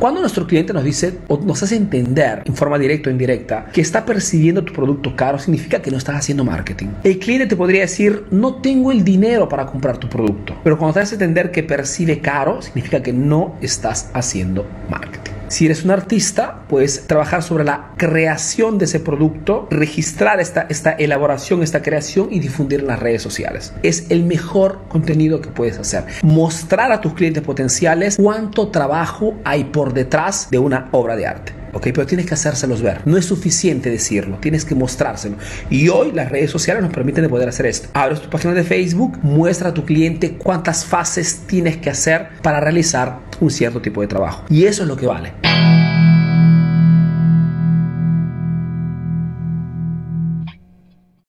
Cuando nuestro cliente nos dice o nos hace entender en forma directa o indirecta que está percibiendo tu producto caro, significa que no estás haciendo marketing. El cliente te podría decir, no tengo el dinero para comprar tu producto. Pero cuando te hace entender que percibe caro, significa que no estás haciendo marketing. Si eres un artista, puedes trabajar sobre la creación de ese producto, registrar esta, esta elaboración, esta creación y difundir en las redes sociales. Es el mejor contenido que puedes hacer. Mostrar a tus clientes potenciales cuánto trabajo hay por detrás de una obra de arte. ¿Ok? Pero tienes que hacérselos ver. No es suficiente decirlo, tienes que mostrárselo. Y hoy las redes sociales nos permiten de poder hacer esto. Abres tu página de Facebook, muestra a tu cliente cuántas fases tienes que hacer para realizar un cierto tipo de trabajo. Y eso es lo que vale.